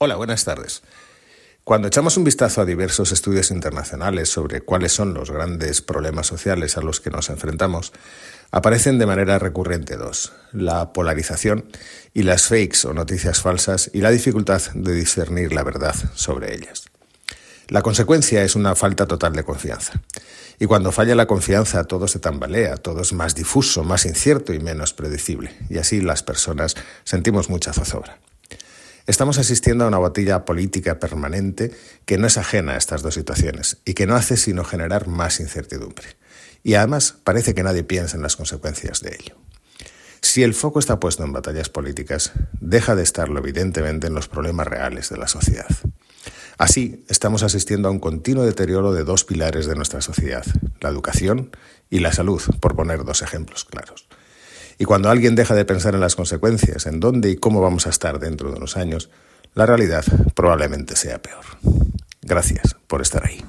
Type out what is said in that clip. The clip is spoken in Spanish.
Hola, buenas tardes. Cuando echamos un vistazo a diversos estudios internacionales sobre cuáles son los grandes problemas sociales a los que nos enfrentamos, aparecen de manera recurrente dos, la polarización y las fakes o noticias falsas y la dificultad de discernir la verdad sobre ellas. La consecuencia es una falta total de confianza. Y cuando falla la confianza todo se tambalea, todo es más difuso, más incierto y menos predecible. Y así las personas sentimos mucha zozobra. Estamos asistiendo a una batalla política permanente que no es ajena a estas dos situaciones y que no hace sino generar más incertidumbre. Y además parece que nadie piensa en las consecuencias de ello. Si el foco está puesto en batallas políticas, deja de estarlo evidentemente en los problemas reales de la sociedad. Así, estamos asistiendo a un continuo deterioro de dos pilares de nuestra sociedad, la educación y la salud, por poner dos ejemplos claros. Y cuando alguien deja de pensar en las consecuencias, en dónde y cómo vamos a estar dentro de unos años, la realidad probablemente sea peor. Gracias por estar ahí.